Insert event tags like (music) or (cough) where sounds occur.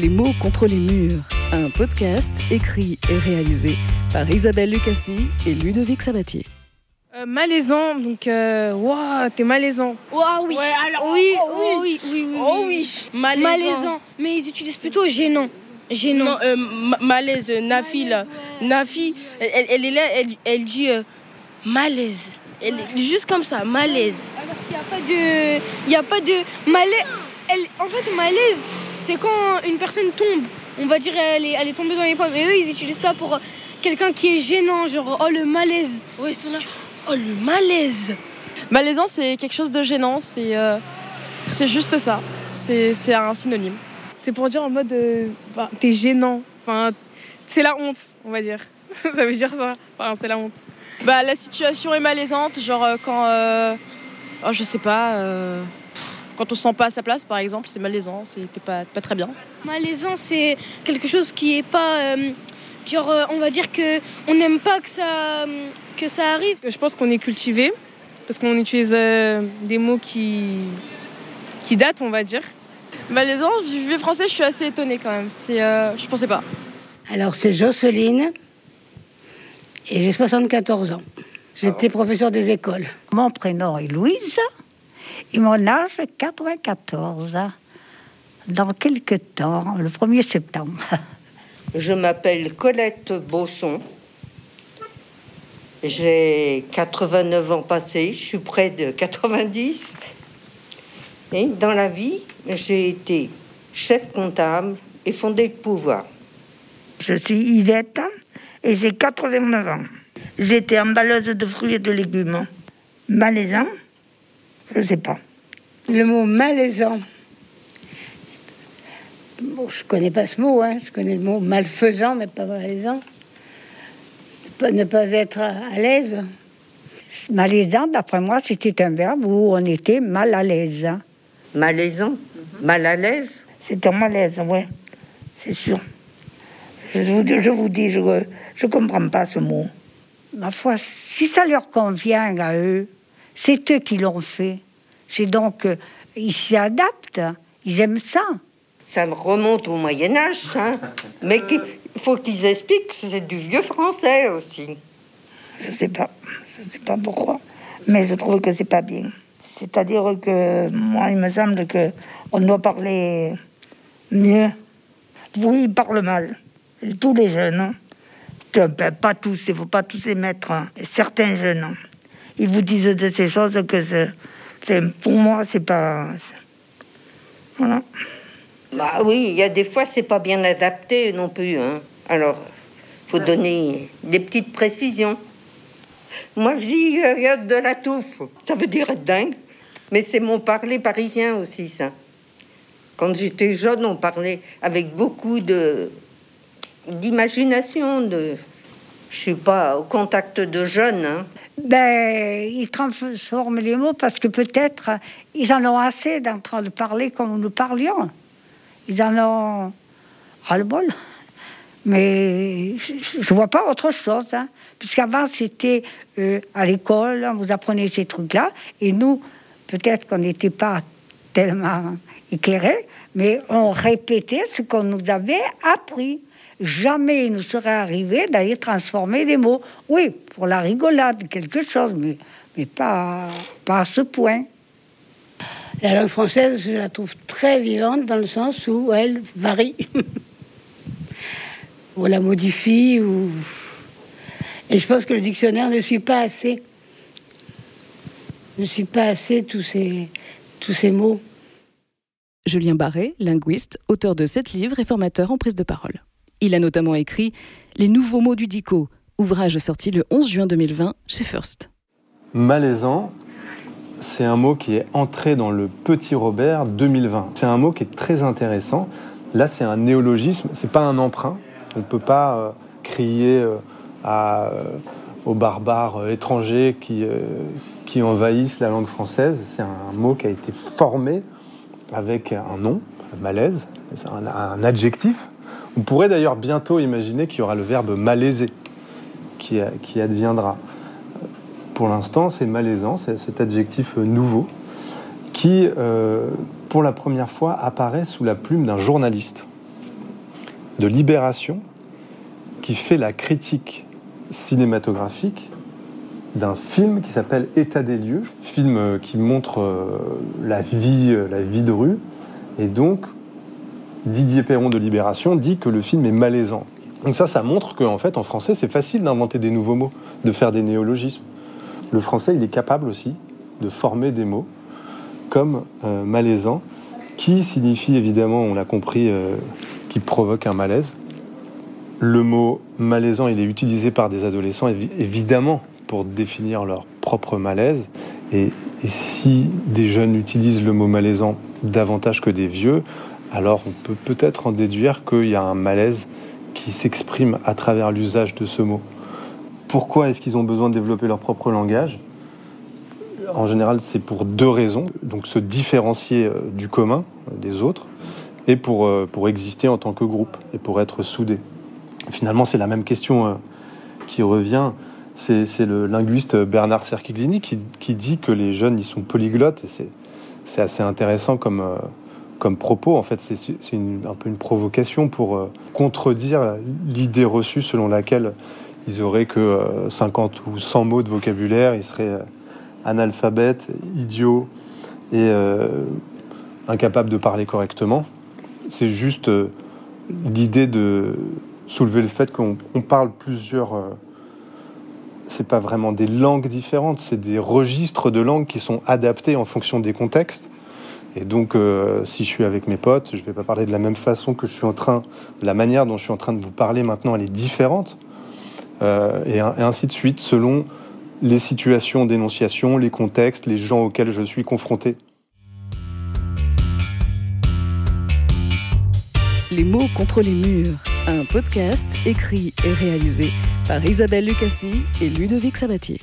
Les mots contre les murs, un podcast écrit et réalisé par Isabelle Lucassi et Ludovic Sabatier. Euh, malaisant, donc euh, waouh, t'es malaisant. Waouh, oui. Ouais, alors, oui, oh, oh, oui, oui, oui, Oh oui, malaisant. Malaisant. Mais ils utilisent plutôt gênant. Gênant. Non, euh, ma- malaise, euh, Nafi là. Nafi, elle, elle- elle est là, elle, elle dit euh, malaise. Elle, juste comme ça, malaise. Alors qu'il n'y a pas de. Il n'y a pas de. Malaise. Elle... En fait, malaise, c'est quand une personne tombe. On va dire elle est, elle est tombée dans les pommes. Et eux, ils utilisent ça pour euh, quelqu'un qui est gênant. Genre, oh le malaise. Ouais, ils sont là. Oh le malaise. Malaisant, c'est quelque chose de gênant, c'est euh, c'est juste ça. C'est c'est un synonyme. C'est pour dire en mode euh, bah, t'es gênant. Enfin, c'est la honte, on va dire. (laughs) ça veut dire ça. Enfin, c'est la honte. Bah, la situation est malaisante, genre euh, quand. euh, oh, je sais pas. Quand on se sent pas à sa place, par exemple, c'est malaisant, c'est t'es pas, pas très bien. Malaisant, c'est quelque chose qui est pas. euh, genre, euh, on va dire que on n'aime pas que ça, euh, que ça arrive. Je pense qu'on est cultivé, parce qu'on utilise euh, des mots qui, qui datent, on va dire. Malaisant, vu le français, je suis assez étonnée quand même. C'est, euh, je pensais pas. Alors, c'est Jocelyne et j'ai 74 ans. J'étais professeur des écoles. Mon prénom est Louise et mon âge 94. Dans quelques temps, le 1er septembre. (laughs) Je m'appelle Colette Bosson. J'ai 89 ans passés, je suis près de 90. Et dans la vie, j'ai été chef comptable et fondé de pouvoir. Je suis Yvette et j'ai 89 ans. J'étais emballeuse de fruits et de légumes. Malaisant Je ne sais pas. Le mot malaisant. Bon, je connais pas ce mot, hein. je connais le mot malfaisant, mais pas malaisant. Ne pas, ne pas être à, à l'aise. Malaisant, d'après moi, c'était un verbe où on était mal à l'aise. Malaisant, mal à l'aise? C'est un malaise, oui, c'est sûr. Je vous, je vous dis, je ne comprends pas ce mot. Ma foi, si ça leur convient à eux, c'est eux qui l'ont fait. C'est donc, euh, ils s'y adaptent, ils aiment ça. Ça me remonte au Moyen Âge, hein. (laughs) mais il faut qu'ils expliquent que c'est du vieux français aussi. Je ne sais pas. Je sais pas pourquoi. Mais je trouve que c'est pas bien. C'est-à-dire que moi, il me semble que on doit parler mieux. Oui, ils parlent mal. Tous les jeunes. hein. Ben, pas tous, il ne faut pas tous les mettre. hein. Certains jeunes. Ils vous disent de ces choses que c'est, pour moi, c'est pas. Voilà. Bah oui, il y a des fois, c'est pas bien adapté non plus. Hein. Alors, faut donner des petites précisions. Moi, je dis euh, de la touffe. Ça veut dire être dingue. Mais c'est mon parler parisien aussi, ça. Quand j'étais jeune, on parlait avec beaucoup de d'imagination. De... Je suis pas au contact de jeunes. hein. Ben, ils transforment les mots parce que peut-être ils en ont assez d'en train de parler comme nous parlions. Ils en ont ras-le-bol. Mais je ne vois pas autre chose. Hein. Puisqu'avant, c'était euh, à l'école, on vous apprenait ces trucs-là. Et nous, peut-être qu'on n'était pas tellement éclairés, mais on répétait ce qu'on nous avait appris. Jamais il nous serait arrivé d'aller transformer les mots. Oui, pour la rigolade, quelque chose, mais, mais pas, pas à ce point. La langue française, je la trouve très vivante dans le sens où elle varie. (laughs) ou la modifie, ou... Et je pense que le dictionnaire ne suit pas assez. Ne suit pas assez tous ces, tous ces mots. Julien Barré, linguiste, auteur de sept livres et formateur en prise de parole. Il a notamment écrit Les nouveaux mots du dico, ouvrage sorti le 11 juin 2020 chez First. Malaisant, c'est un mot qui est entré dans le Petit Robert 2020. C'est un mot qui est très intéressant. Là, c'est un néologisme, c'est pas un emprunt. On ne peut pas euh, crier euh, euh, aux barbares étrangers qui, envahissent la langue française. C'est un mot qui a été formé avec un nom, malaise, un adjectif. On pourrait d'ailleurs bientôt imaginer qu'il y aura le verbe malaiser qui, qui adviendra. Pour l'instant, c'est malaisant, c'est cet adjectif nouveau qui, euh, pour la première fois, apparaît sous la plume d'un journaliste. de Libération qui fait la critique cinématographique d'un film qui s'appelle État des lieux, film euh, qui montre euh, la vie, la vie de rue. Et donc, Didier Perron de Libération dit que le film est malaisant. Donc ça, ça montre qu'en fait, en français, c'est facile d'inventer des nouveaux mots, de faire des néologismes. Le français, il est capable aussi de former des mots comme malaisant, qui signifie évidemment, on l'a compris, qui provoque un malaise. Le mot malaisant, il est utilisé par des adolescents, évidemment, pour définir leur propre malaise. Et, si des jeunes utilisent le mot malaisant davantage que des vieux, alors on peut peut-être en déduire qu'il y a un malaise qui s'exprime à travers l'usage de ce mot. Pourquoi est-ce qu'ils ont besoin de développer leur propre langage? En général, c'est pour deux raisons. Donc se différencier euh, du commun, euh, des autres, et pour, euh, pour exister en tant que groupe, et pour être soudés. Finalement, c'est la même question qui revient. C'est le linguiste Bernard Cerchiglini qui, dit que les jeunes, ils sont polyglottes, et c'est assez intéressant comme, comme propos. En fait, c'est un peu une provocation pour euh, contredire l'idée reçue selon laquelle ils auraient que 50 euh, ou 100 mots de vocabulaire, ils seraient analphabètes, idiots et incapables de parler correctement. C'est juste l'idée de soulever le fait qu'on parle plusieurs c'est pas vraiment des langues différentes, c'est des registres de langues qui sont adaptés en fonction des contextes. Et donc, euh, si je suis avec mes potes, je vais pas parler de la même façon que je suis en train, la manière dont je suis en train de vous parler maintenant, elle est différente. Euh, et, ainsi de suite, selon les situations d'énonciation, les contextes, les gens auxquels je suis confronté. Les mots contre les murs, un podcast écrit et réalisé par Isabelle Lucassi et Ludovic Sabatier.